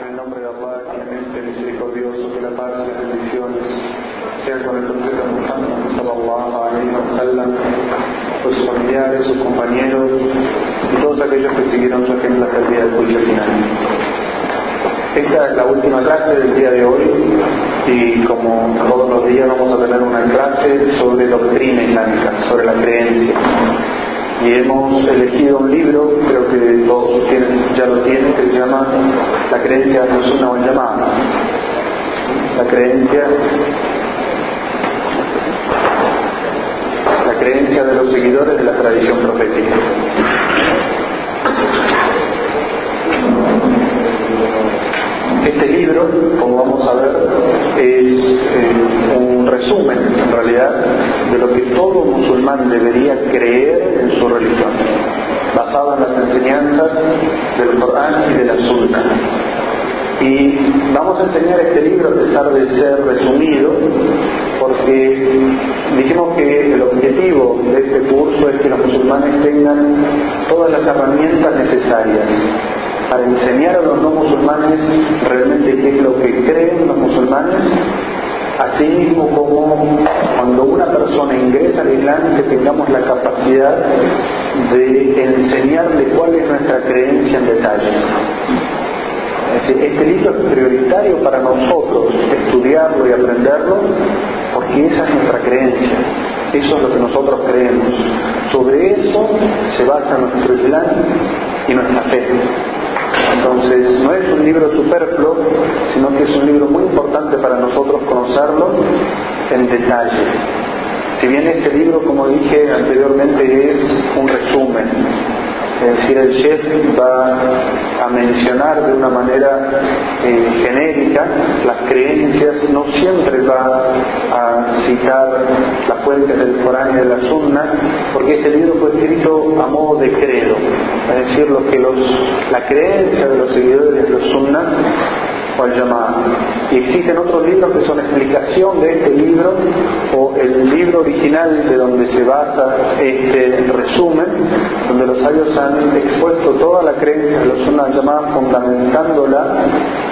En el nombre de Allah, clemente, misericordioso, que la paz y las bendiciones sean con el profeta Muhammad sallallahu alayhi wa sallam, sus familiares, sus compañeros y todos aquellos que siguieron su ejemplo hasta el día del juicio final. Esta es la última clase del día de hoy y como todos los días vamos a tener una clase sobre doctrina islámica, sobre la creencia y hemos elegido un libro, creo que todos ya lo tienen, que se llama La creencia de Sunna wal llamada. La creencia la creencia de los seguidores de la tradición profética. Este libro, como vamos a ver, es eh, un resumen, en realidad, de lo que todo musulmán debería creer en su religión, basado en las enseñanzas del Corán y de la Sunna. Y vamos a enseñar este libro a pesar de ser resumido, porque dijimos que el objetivo de este curso es que los musulmanes tengan todas las herramientas necesarias para enseñar a los no musulmanes realmente qué es lo que creen los musulmanes, así mismo como cuando una persona ingresa al Islam que tengamos la capacidad de enseñarle cuál es nuestra creencia en detalle. Este libro es prioritario para nosotros estudiarlo y aprenderlo porque esa es nuestra creencia, eso es lo que nosotros creemos. Sobre eso se basa nuestro Islam y nuestra fe. Entonces, no es un libro superfluo, sino que es un libro muy importante para nosotros conocerlo en detalle. Si bien este libro, como dije anteriormente, es un resumen, es decir, el chef va a mencionar de una manera eh, genérica las creencias, no siempre va a citar las fuentes del Corán y de la Sunna, porque este libro fue escrito a modo de credo, es decir, lo que los, la creencia de los seguidores de los Sunna y existen otros libros que son explicación de este libro o el libro original de donde se basa este resumen, donde los sabios han expuesto toda la creencia de los sunna llamada fundamentándola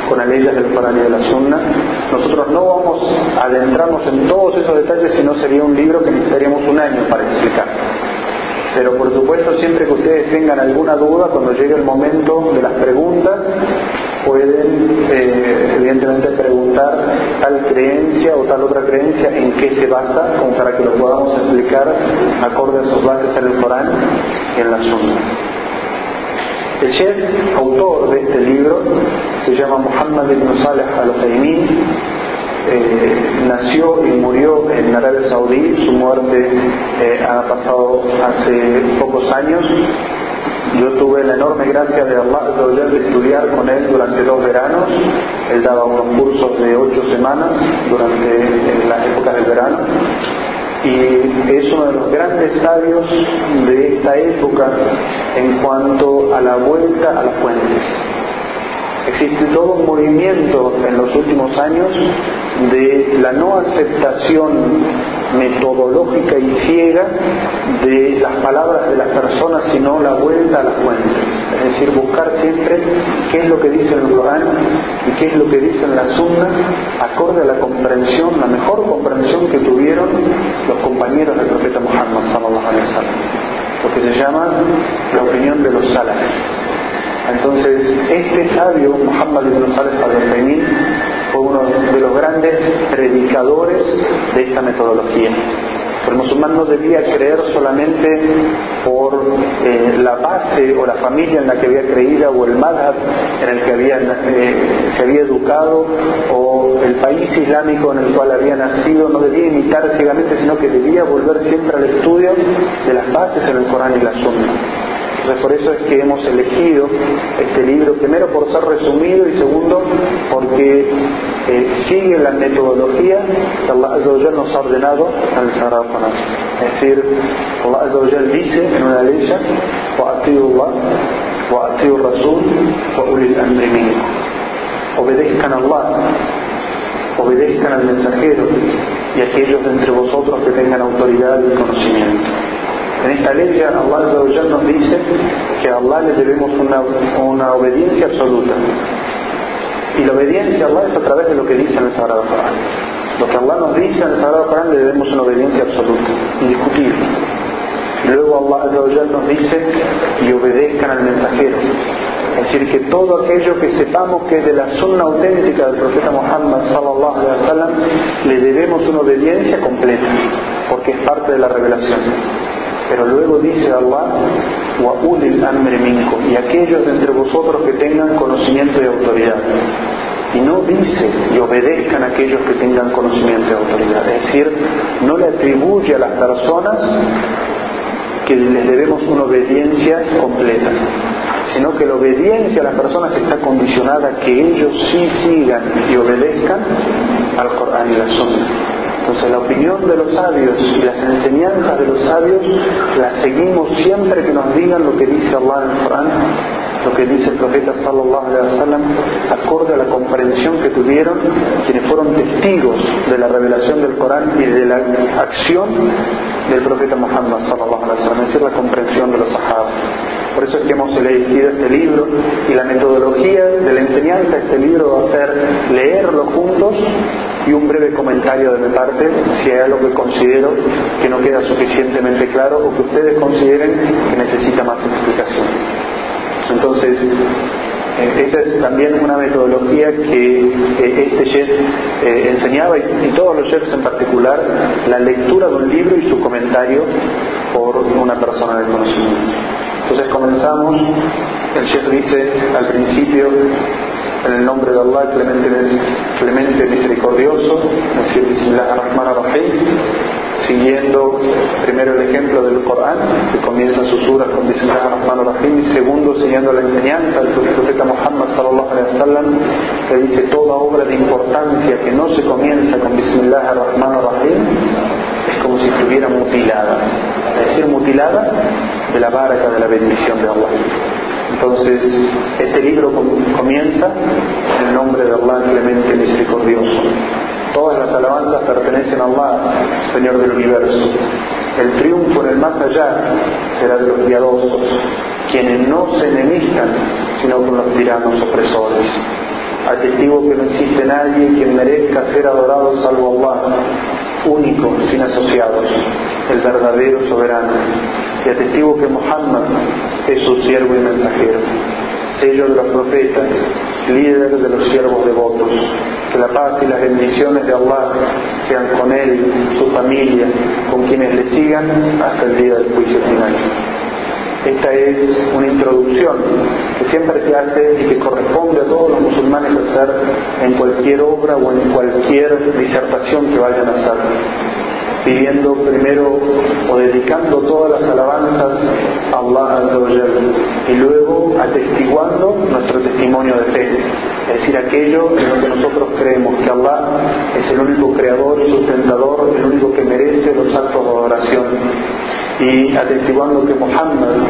con las leyes del Corán de la sunna. Nosotros no vamos a adentrarnos en todos esos detalles, sino sería un libro que necesitaríamos un año para explicar. Pero por supuesto, siempre que ustedes tengan alguna duda, cuando llegue el momento de las preguntas, pueden eh, evidentemente preguntar tal creencia o tal otra creencia en qué se basa, como para que lo podamos explicar acorde a sus bases en el Corán y en la Sunna. El chef, autor de este libro, se llama Muhammad ibn Saleh al-Utaymin, eh, nació y murió en Arabia Saudí, su muerte eh, ha pasado hace pocos años, yo tuve la enorme gracia de Allah de estudiar con él durante dos veranos. Él daba unos cursos de ocho semanas durante las épocas del verano. Y es uno de los grandes sabios de esta época en cuanto a la vuelta a las fuentes. Existe todo un movimiento en los últimos años de la no aceptación metodológica y ciega de las palabras de las personas, sino la vuelta a las fuentes. Es decir, buscar siempre qué es lo que dice el Corán y qué es lo que dice en la Sunna, acorde a la comprensión, la mejor comprensión que tuvieron los compañeros del profeta Muhammad sallallahu. Lo que se llama la opinión de los salafis. Entonces, este sabio, Muhammad ibn Salih al fue uno de los grandes predicadores de esta metodología. El musulmán no debía creer solamente por eh, la base o la familia en la que había creído o el madhab en el que había, eh, se había educado o el país islámico en el cual había nacido, no debía imitar ciegamente, sino que debía volver siempre al estudio de las bases en el Corán y la Sunna. Entonces por eso es que hemos elegido este libro, primero por ser resumido y segundo porque eh, sigue la metodología que Allah Azza nos ha ordenado al Corán. Es decir, Allah Azza dice en una ley, Obedezcan a Allah, obedezcan al mensajero y aquellos de entre vosotros que tengan autoridad y conocimiento. En esta ley Allah nos dice que a Allah le debemos una, una obediencia absoluta. Y la obediencia a Allah es a través de lo que dice en el Sagrado Corán. Lo que Allah nos dice en el Sagrado Corán le debemos una obediencia absoluta, indiscutible. Luego Allah nos dice y obedezcan al mensajero. Es decir, que todo aquello que sepamos que es de la sunna auténtica del profeta Muhammad sallallahu alaihi wasallam, le debemos una obediencia completa, porque es parte de la revelación. Pero luego dice Allah, y aquellos de entre vosotros que tengan conocimiento y autoridad. Y no dice y obedezcan a aquellos que tengan conocimiento y autoridad. Es decir, no le atribuye a las personas que les debemos una obediencia completa, sino que la obediencia a las personas está condicionada a que ellos sí sigan y obedezcan al Corán y la Sunna. Entonces la opinión de los sabios y las enseñanzas de los sabios las seguimos siempre que nos digan lo que dice Allah en el Corán, lo que dice el profeta sallallahu alaihi wasallam, acorde a la comprensión que tuvieron quienes fueron testigos de la revelación del Corán y de la acción del profeta Muhammad sallallahu alaihi wasallam, es decir, la comprensión de los sahabas. Por eso es que hemos elegido este libro y la metodología de la enseñanza de este libro va a ser leerlo juntos y un breve comentario de mi parte si hay algo que considero que no queda suficientemente claro o que ustedes consideren que necesita más explicación. Entonces, eh, esa es también una metodología que este chef eh, enseñaba y, todos los chefs en particular, la lectura de un libro y su comentario por una persona de conocimiento. Entonces comenzamos, el chef dice al principio, en el nombre de Allah, clemente, clemente misericordioso, decir Bismillah ar-Rahman ar-Rahim, siguiendo primero el ejemplo del Corán, que comienza sus suras con Bismillah ar-Rahman ar-Rahim, y segundo siguiendo la enseñanza del profeta Muhammad sallallahu alaihi wasallam, que dice toda obra de importancia que no se comienza con Bismillah ar-Rahman ar-Rahim, es como si estuviera mutilada, es decir, mutilada de la barca de la bendición de Allah. Entonces, este libro comienza en el nombre de Allah clemente misericordioso. Todas las alabanzas pertenecen a Allah, Señor del universo. El triunfo en el más allá será de los piadosos, quienes no se enemistan, sino con los tiranos opresores. Atestigo que no existe nadie quien merezca ser adorado salvo Allah, único, sin asociados, el verdadero soberano. Y atestigo que Muhammad es su siervo y mensajero, sello de los profetas, líder de los siervos devotos. Que la paz y las bendiciones de Allah sean con él, su familia, con quienes le sigan hasta el día del juicio final. Esta es una introducción que siempre se hace y que corresponde a todos los musulmanes hacer en cualquier obra o en cualquier disertación que vayan a hacer pidiendo primero o dedicando todas las alabanzas a Allah y luego atestiguando nuestro testimonio de fe, es decir, aquello en lo que nosotros creemos que Allah es el único creador y sustentador, el único que merece los actos de adoración. Y atestiguando que Muhammad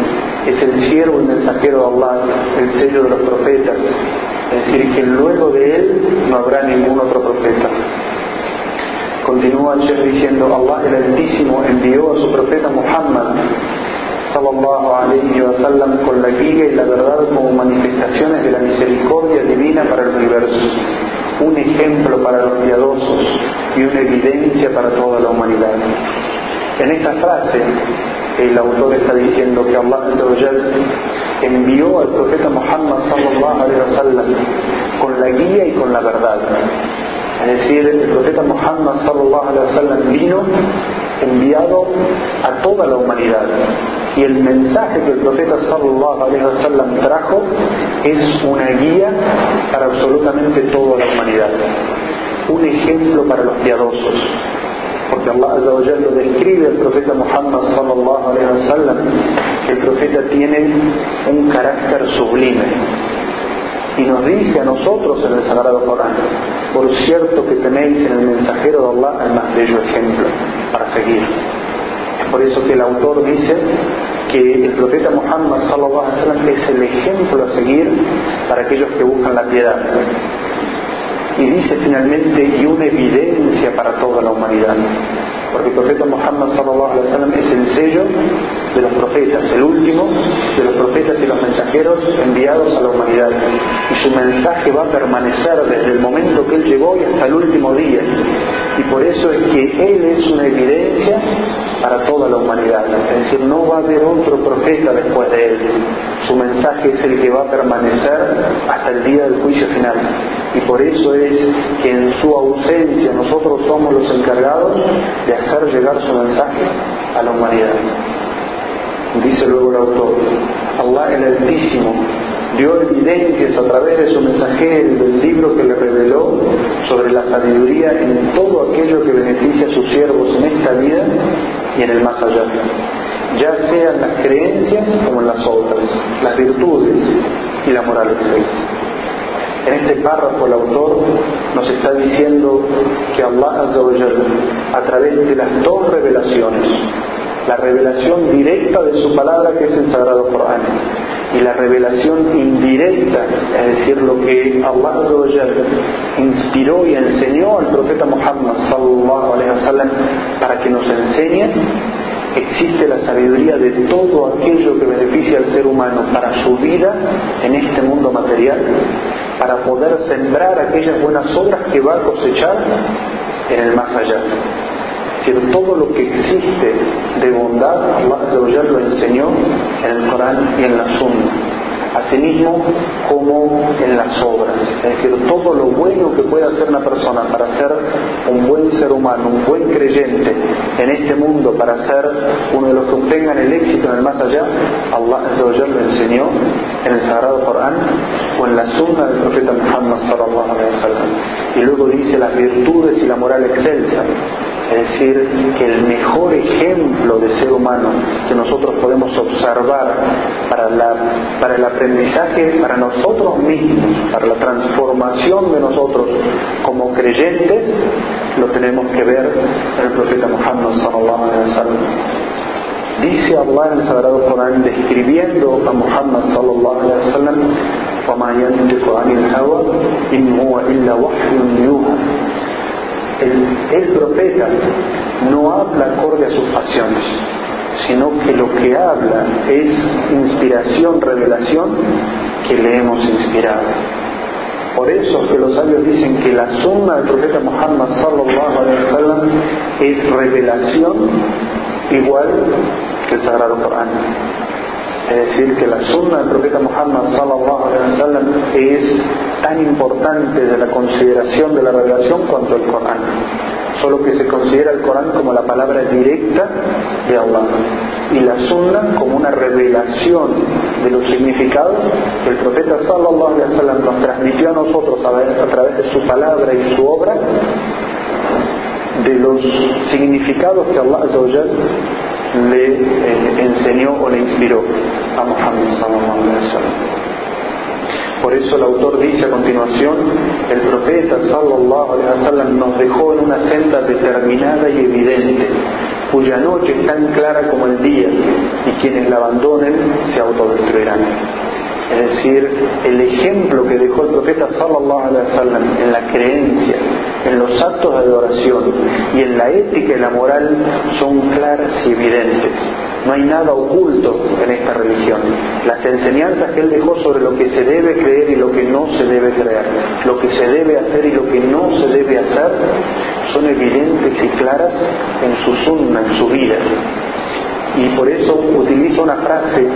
es el siervo y mensajero de Allah, el sello de los profetas, es decir, que luego de él no habrá ningún otro profeta. Continúa el diciendo, Allah el Altísimo envió a su profeta Muhammad sallallahu alayhi wa sallam con la guía y la verdad como manifestaciones de la misericordia divina para el universo, un ejemplo para los piadosos y una evidencia para toda la humanidad. En esta frase, el autor está diciendo que Allah envió al profeta Muhammad sallallahu alayhi wa sallam con la guía y con la verdad es decir, el profeta Muhammad sallallahu alaihi wasallam vino enviado a toda la humanidad. Y el mensaje que el profeta sallallahu alaihi wasallam trajo es una guía para absolutamente toda la humanidad. Un ejemplo para los piadosos. Porque Allah lo describe al profeta Muhammad sallallahu alaihi wasallam que el profeta tiene un carácter sublime y nos dice a nosotros en el Sagrado Corán, por cierto que tenéis en el mensajero de Allah el más bello ejemplo para seguir. Es por eso que el autor dice que el profeta Muhammad es el ejemplo a seguir para aquellos que buscan la piedad. Y dice finalmente, y una evidencia para toda la humanidad. Porque el profeta Muhammad sallallahu alaihi es el sello de los profetas, el último de los profetas y los mensajeros enviados a la humanidad. Y su mensaje va a permanecer desde el momento que él llegó y hasta el último día. Y por eso es que él es una evidencia para toda la humanidad. Es decir, no va a haber otro profeta después de él. Su mensaje es el que va a permanecer hasta el día del juicio final. Y por eso es que en su ausencia nosotros somos los encargados de hacer llegar su mensaje a la humanidad. Dice luego el autor, Allah el Altísimo dio evidencias a través de su mensajero del libro que le reveló sobre la sabiduría en todo aquello que beneficia a sus siervos en esta vida y en el más allá, ya sean las creencias como en las obras, las virtudes y la moral. En este párrafo el autor nos está diciendo que Allah a través de las dos revelaciones, la revelación directa de su palabra que es el Sagrado Corán y la revelación indirecta, es decir, lo que Allah inspiró y enseñó al profeta Muhammad sallallahu wasallam para que nos enseñe, existe la sabiduría de todo aquello que beneficia al ser humano para su vida en este mundo material, para poder sembrar aquellas buenas obras que va a cosechar en el más allá decir, todo lo que existe de bondad, Allah lo enseñó en el Corán y en la Sunna. Asimismo, como en las obras. Es decir, todo lo bueno que puede hacer una persona para ser un buen ser humano, un buen creyente en este mundo, para ser uno de los que obtengan el éxito en el más allá, Allah lo enseñó en el Sagrado Corán o en la Sunna del profeta Muhammad sallallahu. Y luego dice las virtudes y la moral excelsa es decir, que el mejor ejemplo de ser humano que nosotros podemos observar para, la, para el aprendizaje para nosotros mismos, para la transformación de nosotros como creyentes, lo tenemos que ver en el profeta Muhammad sallallahu alaihi wasallam. Dice Allah en el Sagrado Corán describiendo a Muhammad sallallahu alaihi wasallam وما ينطق عن الهوى إن هو إلا وحي يوحى el, profeta no habla acorde a sus pasiones, sino que lo que habla es inspiración, revelación que le hemos inspirado. Por eso que los sabios dicen que la suma del profeta Muhammad sallallahu alaihi wasallam es revelación igual que el Sagrado Corán. Es decir, que la sunna del profeta Muhammad sallallahu alaihi wasallam es tan importante de la consideración de la revelación cuanto el Corán. Solo que se considera el Corán como la palabra directa de Allah y la sunna como una revelación de los significados que el profeta sallallahu alaihi wasallam nos transmitió a nosotros a través de su palabra y su obra de los significados que Allah le eh, enseñó o le inspiró a Muhammad sallallahu alaihi wasallam. Por eso el autor dice a continuación, el profeta sallallahu alaihi wasallam nos dejó en una senda determinada y evidente, cuya noche es tan clara como el día, y quienes la abandonen se autodestruirán. Es decir, el ejemplo que dejó el profeta sallallahu alaihi wasallam en la creencia, en los actos de adoración y en la ética y la moral son claras y evidentes. No hay nada oculto en esta religión. Las enseñanzas que él dejó sobre lo que se debe creer y lo que no se debe creer, lo que se debe hacer y lo que no se debe hacer, son evidentes y claras en su sunna, en su vida. Y por eso utiliza una frase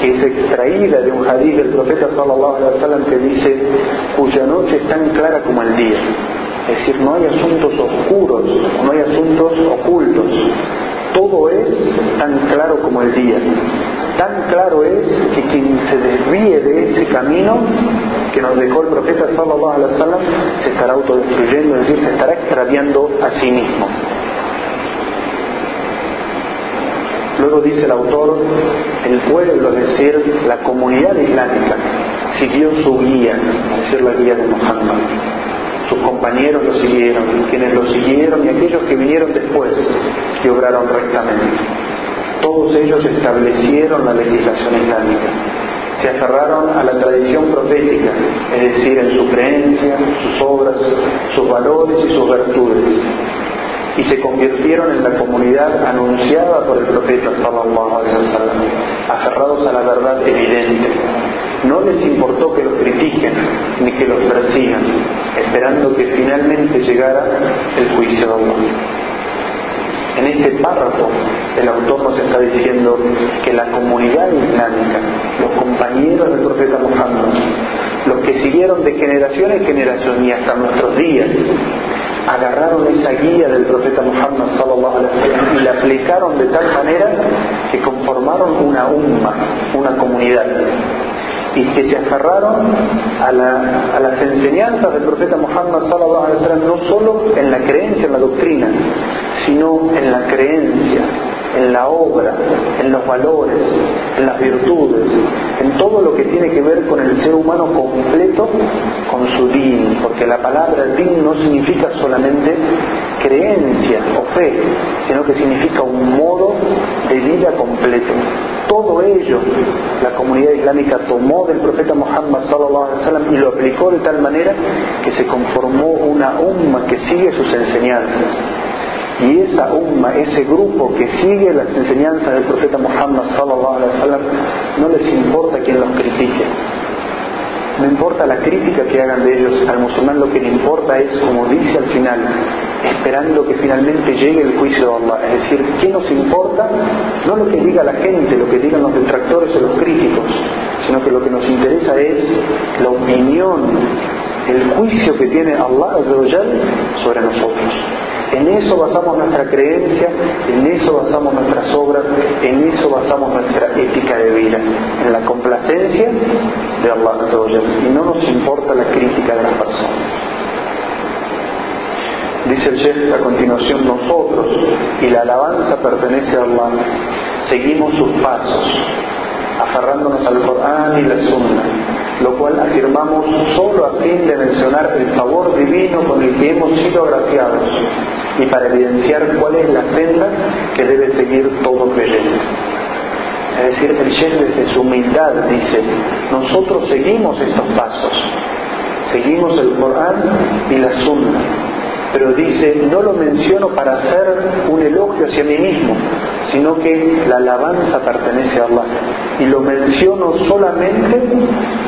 que es extraída de un hadith del profeta sallallahu alaihi wasallam que dice cuya noche es tan clara como el día es decir no hay asuntos oscuros no hay asuntos ocultos todo es tan claro como el día tan claro es que quien se desvíe de ese camino que nos dejó el profeta sallallahu alaihi wasallam se estará autodestruyendo es decir se estará extraviando a sí mismo Luego dice el autor, el pueblo, es decir, la comunidad islámica, siguió su guía, es decir, la guía de Muhammad. Sus compañeros lo siguieron, quienes lo siguieron y aquellos que vinieron después y obraron rectamente. Todos ellos establecieron la legislación islámica. Se aferraron a la tradición profética, es decir, en su creencia, sus obras, sus valores y sus virtudes y se convirtieron en la comunidad anunciada por el profeta sallallahu aferrados a la verdad evidente. No les importó que los critiquen ni que los persigan, esperando que finalmente llegara el juicio de Allah. En este párrafo el autor nos está diciendo que la comunidad islámica, los compañeros del profeta Muhammad, los que siguieron de generación en generación y hasta nuestros días, agarraron esa guía del profeta Muhammad y la aplicaron de tal manera que conformaron una umma, una comunidad y que se aferraron a, las enseñanzas del profeta Muhammad sallallahu alaihi wasallam no solo en la creencia, en la doctrina, sino en la creencia, en la obra, en los valores, en las virtudes, en todo lo que tiene que ver con el ser humano completo, con su din, porque la palabra din no significa solamente creencia o fe, sino que significa un modo de vida completo. Todo ello la comunidad islámica tomó del profeta Muhammad sallallahu alaihi wasallam y lo aplicó de tal manera que se conformó una umma que sigue sus enseñanzas y esa umma, ese grupo que sigue las enseñanzas del profeta Muhammad sallallahu alaihi wasallam, no les importa quien los critique. No importa la crítica que hagan de ellos al musulmán, lo que le importa es, como dice al final, esperando que finalmente llegue el juicio de Allah. Es decir, ¿qué nos importa? No lo que diga la gente, lo que digan los detractores o los críticos, sino que lo que nos interesa es la opinión, el juicio que tiene Allah sobre nosotros. En eso basamos nuestra creencia, en eso basamos nuestras obras, en eso basamos nuestra ética de vida, en la complacencia de Allah y no nos importa la crítica de las personas. Dice el Sheikh a continuación, nosotros y la alabanza pertenece a Allah, seguimos sus pasos, aferrándonos al Corán y la Sunna, lo cual afirmamos solo a fin de mencionar el favor divino con el que hemos sido agraciados y para evidenciar cuál es la senda que debe seguir todo creyente. Es decir, el Sheikh desde su humildad dice, nosotros seguimos estos pasos, seguimos el Corán y la Sunna, pero dice, no lo menciono para hacer un elogio hacia mí mismo, sino que la alabanza pertenece a Allah. Y lo menciono solamente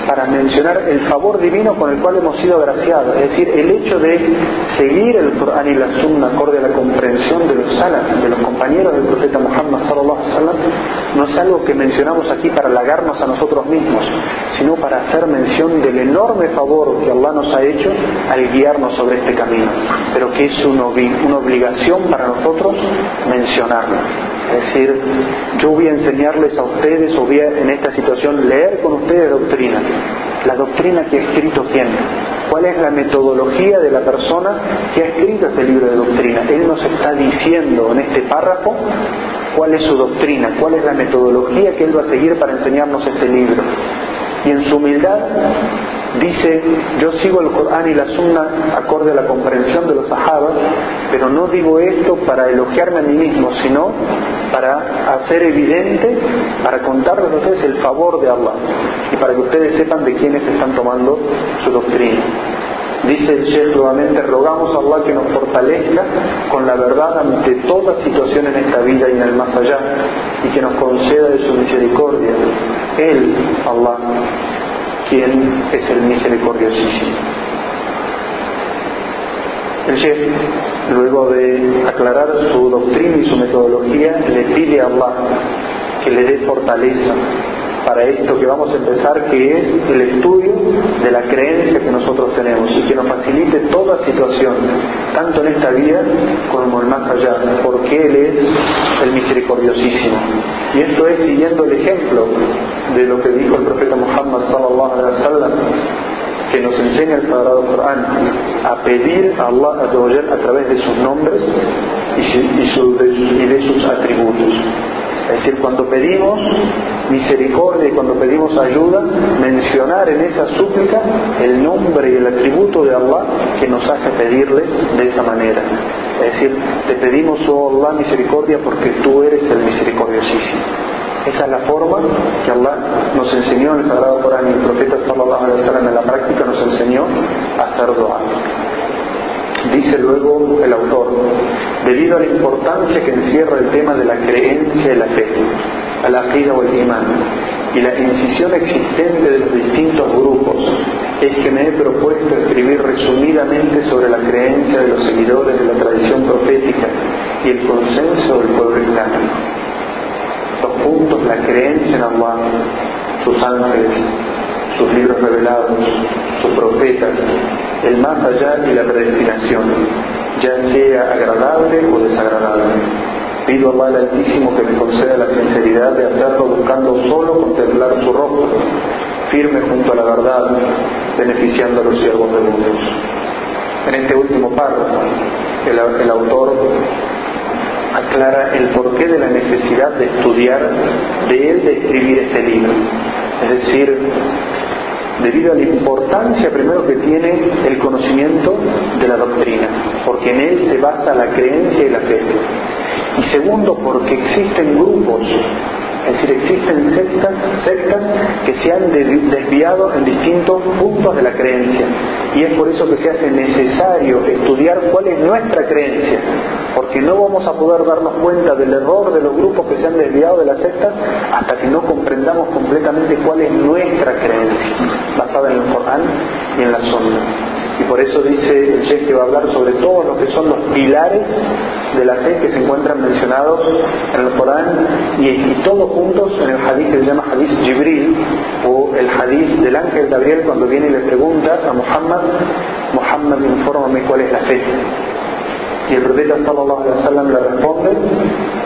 para mencionar el favor divino con el cual hemos sido agraciados. Es decir, el hecho de seguir el Corán y la Sunna acorde a la comprensión de los salas, de los compañeros del profeta Muhammad sallallahu alaihi wasallam, no es algo que mencionamos aquí para halagarnos a nosotros mismos, sino para hacer mención del enorme favor que Allah nos ha hecho al guiarnos sobre este camino pero que es una, obligación para nosotros mencionarlo. Es decir, yo voy a enseñarles a ustedes, o voy a, en esta situación leer con ustedes doctrina. La doctrina que ha escrito quién. ¿Cuál es la metodología de la persona que ha escrito este libro de doctrina? Él nos está diciendo en este párrafo cuál es su doctrina, cuál es la metodología que él va a seguir para enseñarnos este libro. Y en su humildad dice, yo sigo el Corán y la Sunna acorde a la comprensión de los sahabas, pero no digo esto para elogiarme a mí mismo, sino para hacer evidente, para contarles a ustedes el favor de Allah y para que ustedes sepan de quiénes están tomando su doctrina. Dice el Sheikh nuevamente, rogamos a Allah que nos fortalezca con la verdad ante toda situación en esta vida y en el más allá, y que nos conceda de su misericordia. Él, Allah, quien es el misericordiosísimo. El chef, luego de aclarar su doctrina y su metodología, le pide a Allah que le dé fortaleza para esto que vamos a empezar, que es el estudio de la creencia que nosotros tenemos y que nos facilite toda situación, tanto en esta vida como en más allá, porque Él es el misericordiosísimo. Y esto es siguiendo el ejemplo de lo que dijo el profeta Muhammad sallallahu alaihi wasallam que nos enseña el Sagrado Corán a pedir a Allah a través de sus nombres y de sus atributos. Es decir, cuando pedimos misericordia y cuando pedimos ayuda, mencionar en esa súplica el nombre y el atributo de Allah que nos hace pedirle de esa manera. Es decir, te pedimos, oh Allah, misericordia porque tú eres el misericordiosísimo. Esa es la forma que Allah nos enseñó en el Sagrado Corán y el profeta sallallahu alaihi wasallam en la práctica nos enseñó a hacer dua. Dice luego el autor, debido a la importancia que encierra el tema de la creencia y la fe, al aqida o el imán, y la incisión existente de los distintos grupos, es que me he propuesto escribir resumidamente sobre la creencia de los seguidores de la tradición profética y el consenso del pueblo islámico. Los puntos, la creencia en Allah, sus ángeles, sus libros revelados, sus profetas, el más allá y la predestinación, ya sea agradable o desagradable. Pido a el Altísimo que me conceda la sinceridad de hacerlo buscando solo contemplar su rostro, firme junto a la verdad, beneficiando a los siervos de Dios. En este último párrafo, el autor aclara el porqué de la necesidad de estudiar, de él de escribir este libro. Es decir, debido a la importancia primero que tiene el conocimiento de la doctrina, porque en él se basa la creencia y la fe. Y segundo, porque existen grupos es decir, existen sectas, sectas que se han desviado en distintos puntos de la creencia. Y es por eso que se hace necesario estudiar cuál es nuestra creencia. Porque no vamos a poder darnos cuenta del error de los grupos que se han desviado de las sectas hasta que no comprendamos completamente cuál es nuestra creencia, basada en el Corán y en la Sunna. Y por eso dice el Sheikh que va a hablar sobre todos lo que son los pilares de la fe que se encuentran mencionados en el Corán y, todos juntos en el hadith que se llama hadith Jibril o el hadith del ángel Gabriel cuando viene y le pregunta a Muhammad, Muhammad infórmame cuál es la fe. Y el profeta sallallahu alaihi wasallam le responde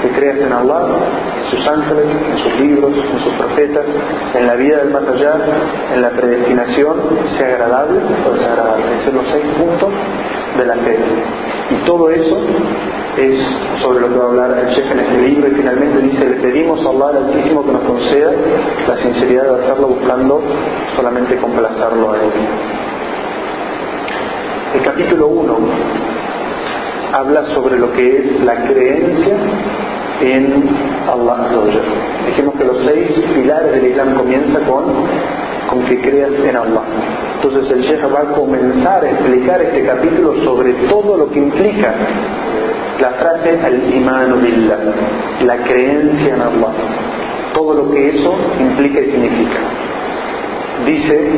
que creas en Allah, en sus ángeles, en sus libros, en sus profetas, en la vida del más en la predestinación, sea agradable o desagradable. Esos son los seis puntos de la fe. Y todo eso es sobre lo que va a hablar el chef en este libro y finalmente dice, le pedimos a Allah al Altísimo que nos conceda la sinceridad de hacerlo buscando solamente complacerlo a Él. El capítulo 1 habla sobre lo que es la creencia en Allah. Dijimos que los seis pilares del Islam comienza con, con que creas en Allah. Entonces el Sheikh va a comenzar a explicar este capítulo sobre todo lo que implica la frase al-imanu billah, la creencia en Allah. Todo lo que eso implica y significa. Dice,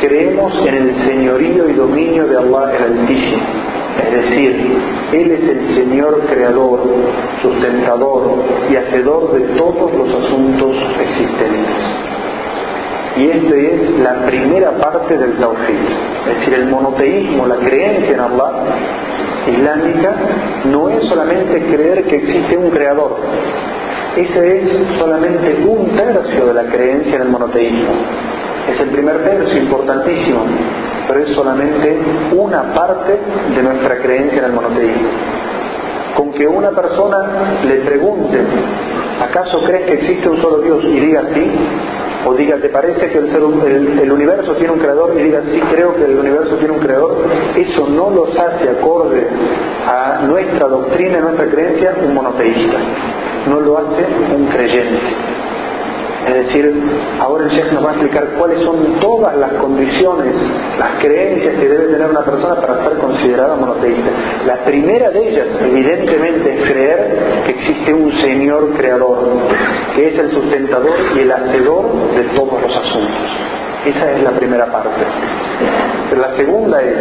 creemos en el señorío y dominio de Allah el Altísimo es decir, Él es el Señor creador, sustentador y hacedor de todos los asuntos existentes. Y esta es la primera parte del Tawhid. Es decir, el monoteísmo, la creencia en Allah islámica, no es solamente creer que existe un creador. Ese es solamente un tercio de la creencia en el monoteísmo. Es el primer tercio importantísimo pero es solamente una parte de nuestra creencia en el monoteísmo. Con que una persona le pregunte, ¿acaso crees que existe un solo Dios? y diga sí, o diga, ¿te parece que el, el, universo tiene un creador? y diga, sí, creo que el universo tiene un creador, eso no los hace acorde a nuestra doctrina, a nuestra creencia, un monoteísta. No lo hace un creyente. Es decir, ahora el Sheikh nos va a explicar cuáles son todas las condiciones, las creencias que debe tener una persona para ser considerada monoteísta. La primera de ellas, evidentemente, es creer que existe un Señor creador, que es el sustentador y el hacedor de todos los asuntos. Esa es la primera parte. Pero la segunda es,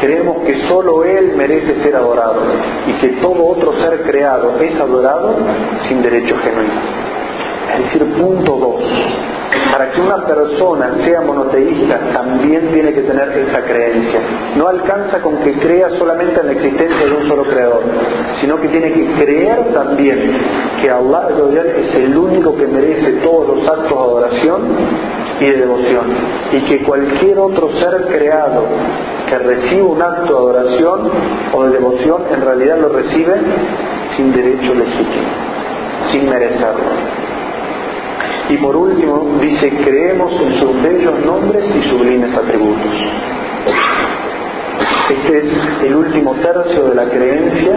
creemos que solo Él merece ser adorado y que todo otro ser creado es adorado sin derecho genuino. Es decir, punto dos. Para que una persona sea monoteísta también tiene que tener esa creencia. No alcanza con que crea solamente en la existencia de un solo creador, sino que tiene que creer también que Allah es el único que merece todos los actos de adoración y de devoción. Y que cualquier otro ser creado que reciba un acto de adoración o de devoción en realidad lo recibe sin derecho legítimo, sin merecerlo. Y por último, dice, creemos en sus bellos nombres y sublimes atributos. Este es el último tercio de la creencia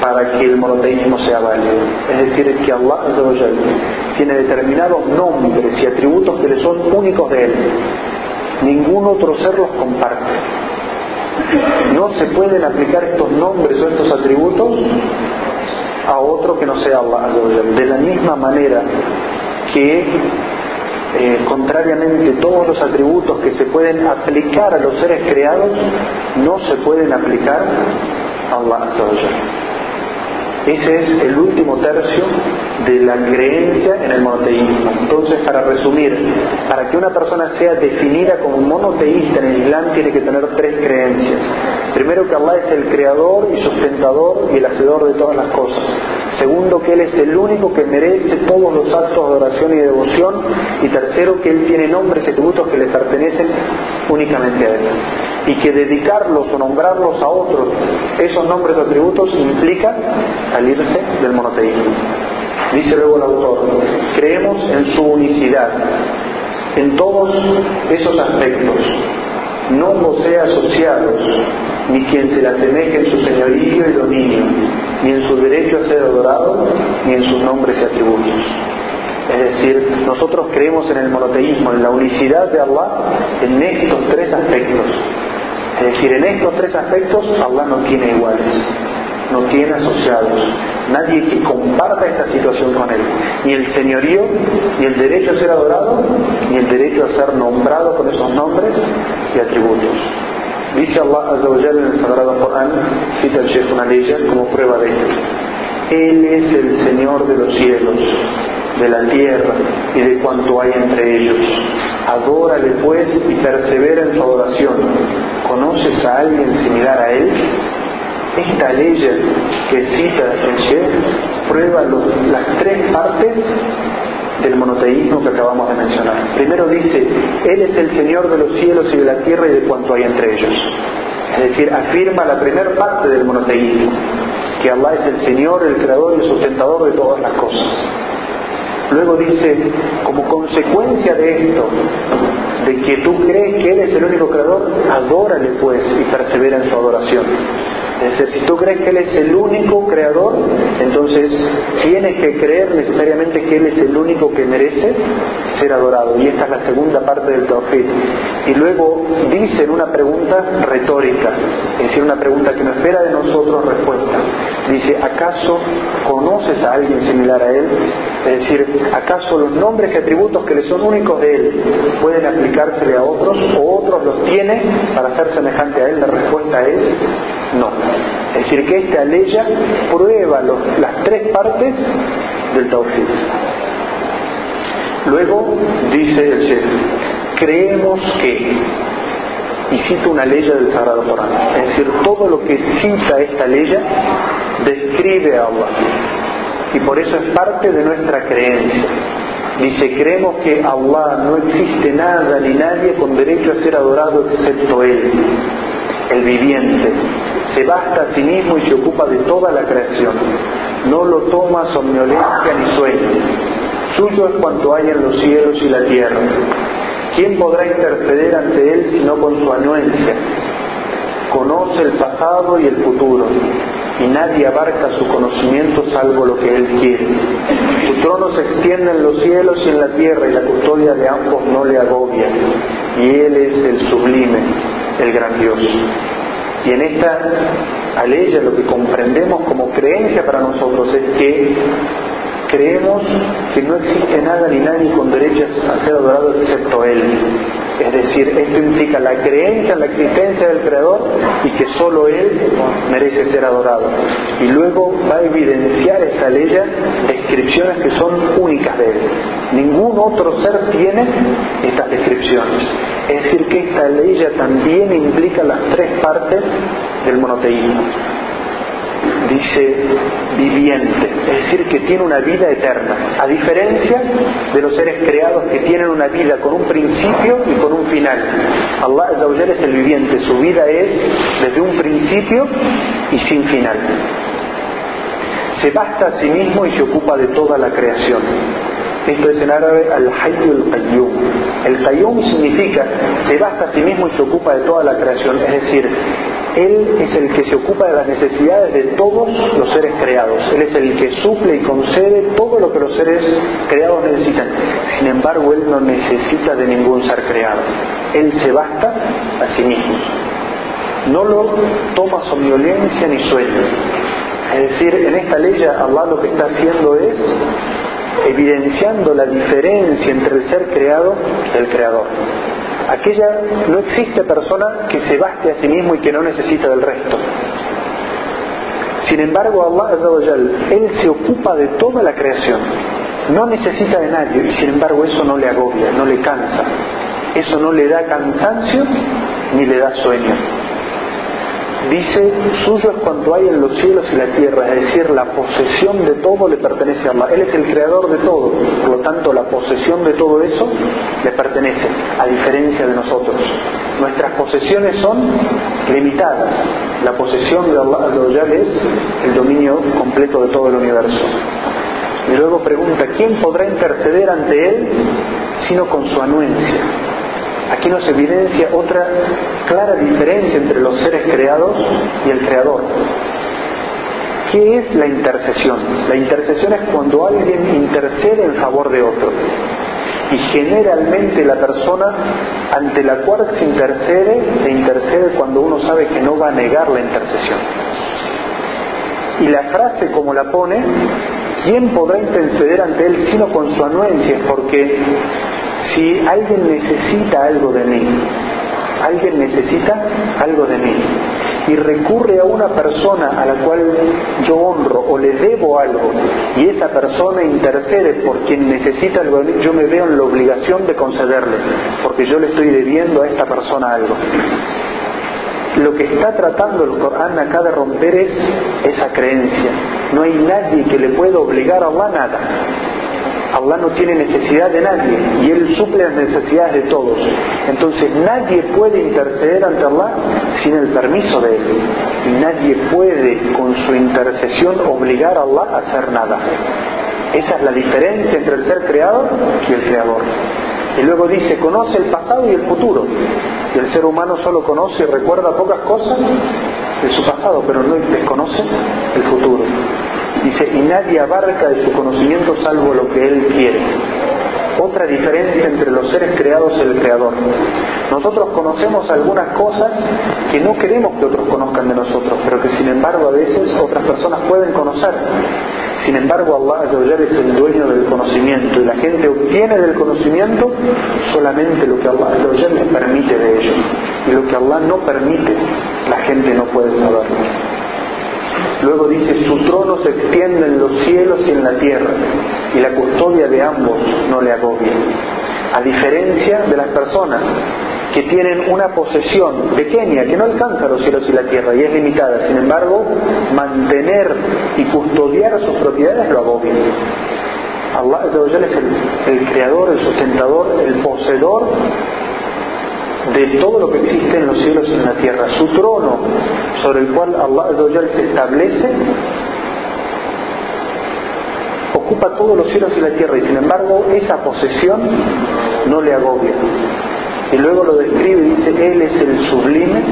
para que el monoteísmo sea válido. Es decir, que Allah tiene determinados nombres y atributos que le son únicos de Él. Ningún otro ser los comparte. No se pueden aplicar estos nombres o estos atributos a otro que no sea Allah. De la misma manera que eh, contrariamente todos los atributos que se pueden aplicar a los seres creados no se pueden aplicar a Allah. Ese es el último tercio de la creencia en el monoteísmo. Entonces, para resumir, para que una persona sea definida como monoteísta en el Islam tiene que tener tres creencias. Primero que Allah es el creador y sustentador y el hacedor de todas las cosas. Segundo que Él es el único que merece todos los actos de oración y devoción. Y tercero que Él tiene nombres y atributos que le pertenecen únicamente a Él. Y que dedicarlos o nombrarlos a otros, esos nombres o atributos implica salirse del monoteísmo. Dice luego el autor, creemos en su unicidad, en todos esos aspectos, no posee asociados, ni quien se le asemeje en su señorío y dominio, ni en su derecho a ser adorado, ni en sus nombres y atributos. Es decir, nosotros creemos en el monoteísmo, en la unicidad de Allah, en estos tres aspectos. Es decir, en estos tres aspectos Allah no tiene iguales no tiene asociados, nadie que comparta esta situación con él, ni el señorío, ni el derecho a ser adorado, ni el derecho a ser nombrado con esos nombres y atributos. Dice Allah Azza en el Sagrado Corán, cita el Sheikh una ley como prueba de esto. Él es el Señor de los cielos, de la tierra y de cuanto hay entre ellos. Adórale pues y persevera en su adoración. ¿Conoces a alguien similar a él? Esta ley que cita Sheikh prueba las tres partes del monoteísmo que acabamos de mencionar. Primero dice, Él es el Señor de los cielos y de la tierra y de cuanto hay entre ellos. Es decir, afirma la primera parte del monoteísmo, que Allah es el Señor, el Creador y el sustentador de todas las cosas. Luego dice, como consecuencia de esto, de que tú crees que Él es el único creador, adórale pues y persevera en su adoración. Es decir, si tú crees que Él es el único creador, entonces tienes que creer necesariamente que Él es el único que merece ser adorado. Y esta es la segunda parte del Tawhid. Y luego dice en una pregunta retórica, es decir, una pregunta que no espera de nosotros respuesta. Dice, ¿acaso conoces a alguien similar a Él? Es decir, ¿acaso los nombres y atributos que le son únicos de Él pueden aplicársele a otros o otros los tiene para ser semejante a Él? La respuesta es no. Es decir, que esta ley prueba las tres partes del Tawhid. Luego dice el Sheikh, creemos que, y cita una ley del Sagrado Corán, es decir, todo lo que cita esta ley describe a Allah. Y por eso es parte de nuestra creencia. Dice, creemos que Allah no existe nada ni nadie con derecho a ser adorado excepto Él, el viviente, se basta a sí mismo y se ocupa de toda la creación. No lo toma somnolencia ni sueño. Suyo es cuanto hay en los cielos y la tierra. ¿Quién podrá interceder ante él sino con su anuencia? Conoce el pasado y el futuro, y nadie abarca su conocimiento salvo lo que él quiere. Su trono se extiende en los cielos y en la tierra, y la custodia de ambos no le agobia, y él es el sublime, el grandioso. Y en esta aleya lo que comprendemos como creencia para nosotros es que creemos que no existe nada ni nadie con derechos a ser adorado excepto Él. Es decir, esto implica la creencia en la existencia del Creador y que solo Él merece ser adorado. Y luego va a evidenciar esta ley descripciones que son únicas de Él. Ningún otro ser tiene estas descripciones. Es decir, que esta ley también implica las tres partes del monoteísmo dice viviente, es decir, que tiene una vida eterna, a diferencia de los seres creados que tienen una vida con un principio y con un final. Allah es el viviente, su vida es desde un principio y sin final. Se basta a sí mismo y se ocupa de toda la creación. Esto es en árabe al-hayy al-qayyum. El qayyum significa se basta a sí mismo y se ocupa de toda la creación, es decir, él es el que se ocupa de las necesidades de todos los seres creados. Él es el que suple y concede todo lo que los seres creados necesitan. Sin embargo, Él no necesita de ningún ser creado. Él se basta a sí mismo. no lo toma somnolencia ni sueño. Es decir, en esta ley Allah lo que está haciendo es evidenciando la diferencia entre el ser creado y el creador. Aquella no existe persona que se baste a sí mismo y que no necesita del resto. Sin embargo, Allah Él se ocupa de toda la creación. No necesita de nadie y sin embargo eso no le agobia, no le cansa. Eso no le da cansancio ni le da sueño dice, suyo es cuanto hay en los cielos y la tierra, es decir, la posesión de todo le pertenece a Allah. Él es el creador de todo, por lo tanto la posesión de todo eso le pertenece, a diferencia de nosotros. Nuestras posesiones son limitadas. La posesión de Allah es el dominio completo de todo el universo. Y luego pregunta, ¿quién podrá interceder ante Él sino con su anuencia? Aquí nos evidencia otra clara diferencia entre los seres creados y el creador. ¿Qué es la intercesión? La intercesión es cuando alguien intercede en favor de otro. Y generalmente la persona ante la cual se intercede, se intercede cuando uno sabe que no va a negar la intercesión. Y la frase como la pone, ¿quién podrá interceder ante él sino con su anuencia? Porque si alguien necesita algo de mí, alguien necesita algo de mí y recurre a una persona a la cual yo honro o le debo algo y esa persona intercede por quien necesita algo de mí, yo me veo en la obligación de concederle, porque yo le estoy debiendo a esta persona algo. Lo que está tratando el Corán acá de romper es esa creencia. No hay nadie que le pueda obligar a Allah nada. Allah no tiene necesidad de nadie y Él suple las necesidades de todos. Entonces nadie puede interceder ante Allah sin el permiso de Él. Y nadie puede con su intercesión obligar a Allah a hacer nada. Esa es la diferencia entre el ser creado y el creador. Y luego dice, conoce el pasado y el futuro. Y el ser humano solo conoce y recuerda pocas cosas de su pasado, pero no desconoce el futuro. Dice, y nadie abarca de su conocimiento salvo lo que él quiere. Otra diferencia entre los seres creados y el creador. Nosotros conocemos algunas cosas que no queremos que otros conozcan de nosotros, pero que sin embargo a veces otras personas pueden conocer. Sin embargo, Allah es el dueño del conocimiento y la gente obtiene del conocimiento solamente lo que Allah les permite de ellos. Y lo que Allah no permite, la gente no puede saberlo. Luego dice, su trono se extiende en los cielos y en la tierra, y la custodia de ambos no le agobia. A diferencia de las personas que tienen una posesión pequeña, que no alcanza los cielos y la tierra y es limitada, sin embargo, mantener y custodiar sus propiedades lo agobia. Allah es el creador, el sustentador, el poseedor de todo lo que existe en los cielos y en la tierra. Su trono sobre el cual Allah se establece ocupa todos los cielos y la tierra y sin embargo esa posesión no le agobia. Y luego lo describe y dice, Él es el sublime,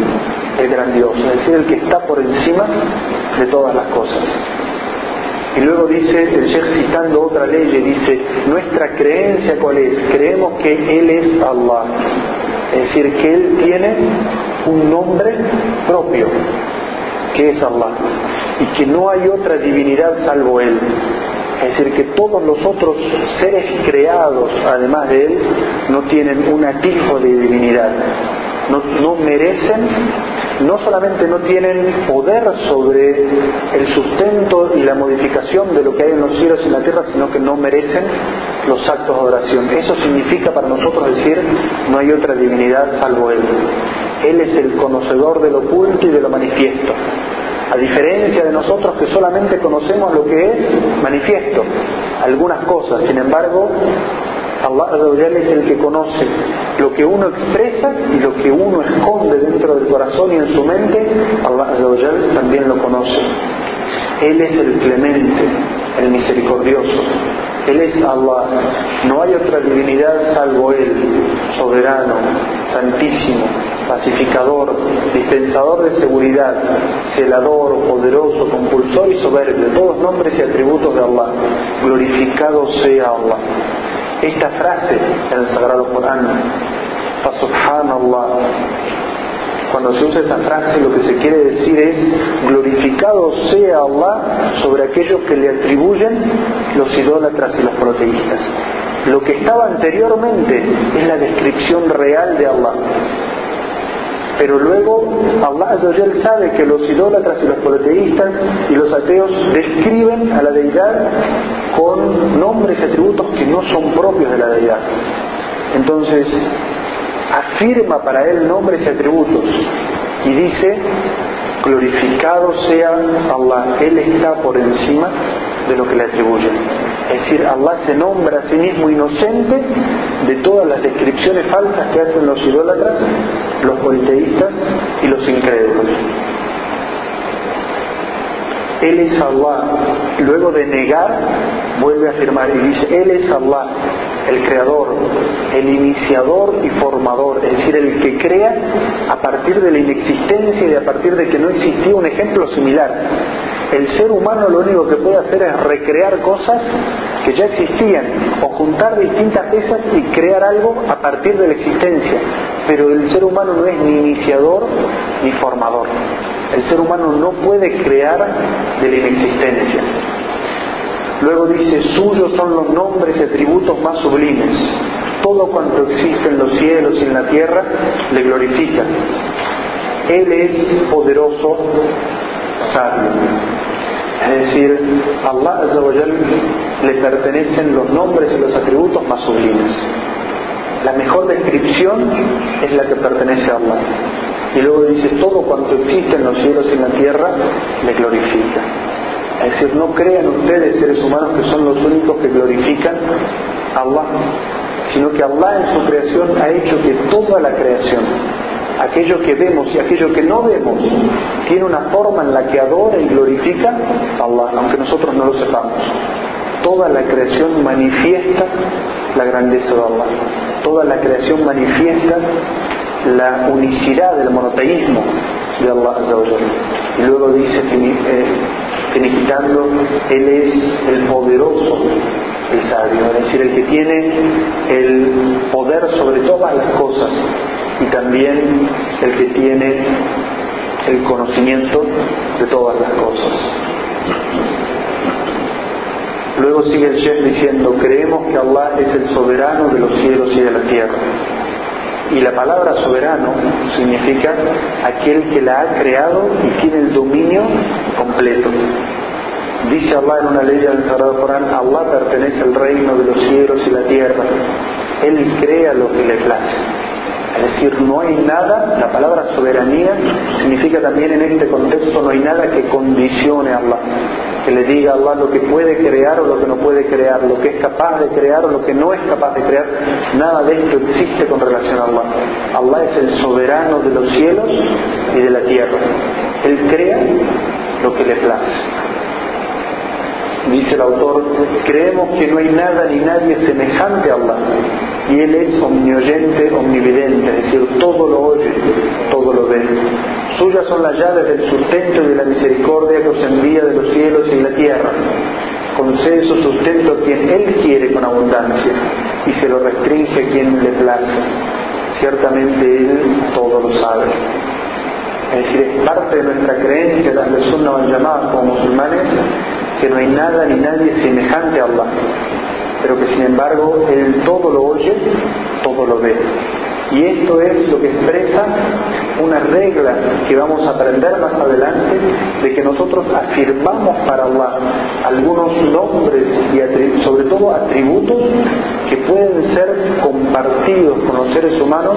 el grandioso, es decir, el que está por encima de todas las cosas. Y luego dice el Sheikh citando otra ley, dice, nuestra creencia cuál es? Creemos que Él es Allah es decir, que Él tiene un nombre propio, que es Allah, y que no hay otra divinidad salvo Él. Es decir, que todos los otros seres creados, además de Él, no tienen un atisbo de divinidad. No, merecen, no solamente no tienen poder sobre el sustento y la modificación de lo que hay en los cielos y en la tierra, sino que no merecen los actos de oración. Eso significa para nosotros decir, no hay otra divinidad salvo Él. Él es el conocedor de lo oculto y de lo manifiesto. A diferencia de nosotros que solamente conocemos lo que es manifiesto, algunas cosas. Sin embargo, Allah es el que conoce lo que uno expresa y lo que uno esconde dentro del corazón y en su mente, Allah también lo conoce. Él es el clemente, el misericordioso. Él es Allah. No hay otra divinidad salvo Él, soberano, santísimo, pacificador, dispensador de seguridad, celador, poderoso, compulsor y soberbio, todos nombres y atributos de Allah. Glorificado sea Allah. Esta frase en el Sagrado Corán, subhanallah cuando se usa esa frase lo que se quiere decir es glorificado sea Allah sobre aquellos que le atribuyen los idólatras y los proteístas. Lo que estaba anteriormente es la descripción real de Allah. Pero luego Allah sabe que los idólatras y los politeístas y los ateos describen a la deidad con nombres y atributos que no son propios de la deidad. Entonces, afirma para él nombres y atributos y dice, glorificado sea Allah, Él está por encima de lo que le atribuyen. Es decir, Allah se nombra a sí mismo inocente de todas las descripciones falsas que hacen los idólatras, los politeístas y los incrédulos. Él es Allah. Luego de negar, vuelve a afirmar y dice, Él es Allah, el creador, el iniciador y formador, es decir, el que crea a partir de la inexistencia y a partir de que no existía un ejemplo similar. El ser humano lo único que puede hacer es recrear cosas que ya existían o juntar distintas piezas y crear algo a partir de la existencia. Pero el ser humano no es ni iniciador ni formador. El ser humano no puede crear de la inexistencia. Luego dice, suyos son los nombres y atributos más sublimes. Todo cuanto existe en los cielos y en la tierra le glorifica. Él es poderoso, sabio. Es decir, a Allah le pertenecen los nombres y los atributos más sublimes. La mejor descripción es la que pertenece a Allah. Y luego dice, todo cuanto existe en los cielos y en la tierra le glorifica. Es decir, no crean ustedes, seres humanos, que son los únicos que glorifican a Allah, sino que Allah en su creación ha hecho que toda la creación, aquello que vemos y aquello que no vemos, tiene una forma en la que adora y glorifica a Allah, aunque nosotros no lo sepamos. Toda la creación manifiesta la grandeza de Allah. Toda la creación manifiesta la unicidad del monoteísmo de Allah Y luego dice, eh, finiquitando, Él es el poderoso, el sabio, es decir, el que tiene el poder sobre todas las cosas y también el que tiene el conocimiento de todas las cosas. Luego sigue el chef diciendo, creemos que Allah es el soberano de los cielos y de la tierra. Y la palabra soberano significa aquel que la ha creado y tiene el dominio completo. Dice Allah en una ley del Sagrado Corán, Allah pertenece al reino de los cielos y la tierra. Él crea lo que le place. Es decir, no hay nada, la palabra soberanía significa también en este contexto no hay nada que condicione a Allah, que le diga a Allah lo que puede crear o lo que no puede crear, lo que es capaz de crear o lo que no es capaz de crear, nada de esto existe con relación a Allah. Allah es el soberano de los cielos y de la tierra. Él crea lo que le place. Dice el autor, creemos que no hay nada ni nadie semejante a Allah. Y Él es omnioyente, omnividente, es decir, todo lo oye, todo lo ve. Suyas son las llaves del sustento y de la misericordia que os envía de los cielos y la tierra. Concede su sustento a quien Él quiere con abundancia y se lo restringe a quien le place. Ciertamente Él todo lo sabe. Es decir, es parte de nuestra creencia, las personas llamadas como musulmanes, que no hay nada ni nadie semejante a Allah, pero que sin embargo Él todo lo oye, todo lo ve. Y esto es lo que expresa una regla que vamos a aprender más adelante, de que nosotros afirmamos para Allah algunos nombres y sobre todo atributos que pueden ser compartidos con los seres humanos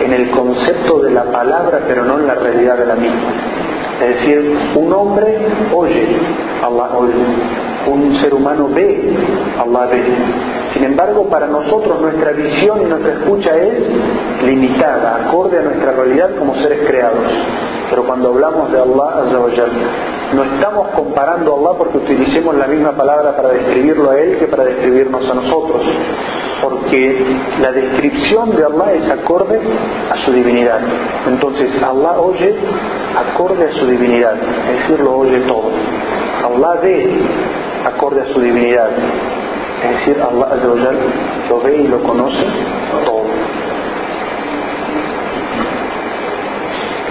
en el concepto de la palabra, pero no en la realidad de la misma. Es decir, un hombre oye, Allah oye. Un ser humano ve, Allah ve. Sin embargo, para nosotros nuestra visión y nuestra escucha es limitada, acorde a nuestra realidad como seres creados. Pero cuando hablamos de Allah, no estamos comparando a Allah porque utilicemos la misma palabra para describirlo a Él que para describirnos a nosotros. Porque la descripción de Allah es acorde a su divinidad. Entonces, Allah oye acorde a su divinidad, es decir, lo oye todo. Allah ve acorde a su divinidad, es decir, Allah lo ve y lo conoce todo.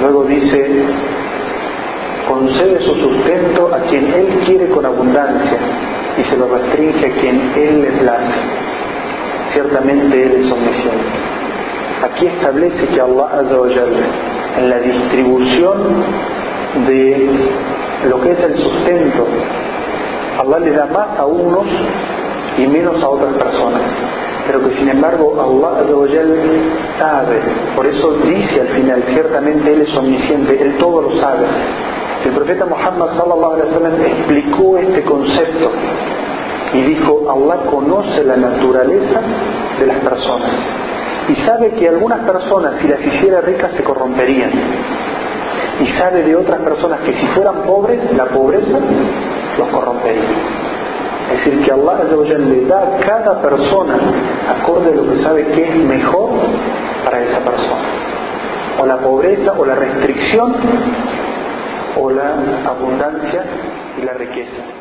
Luego dice, concede su sustento a quien Él quiere con abundancia y se lo restringe a quien Él le place. Ciertamente Él es omnisciente. Aquí establece que Allah en la distribución de lo que es el sustento, Allah le da más a unos y menos a otras personas. Pero que sin embargo Allah sabe, por eso dice al final, ciertamente Él es omnisciente, Él todo lo sabe. El profeta Muhammad sallallahu alaihi wasallam explicó este concepto y dijo, Allah conoce la naturaleza de las personas y sabe que algunas personas si las hiciera ricas se corromperían y sabe de otras personas que si fueran pobres, la pobreza los corrompería. Es decir, que Allah le da a cada persona acorde a lo que sabe que es mejor para esa persona. O la pobreza o la restricción o la abundancia y la riqueza.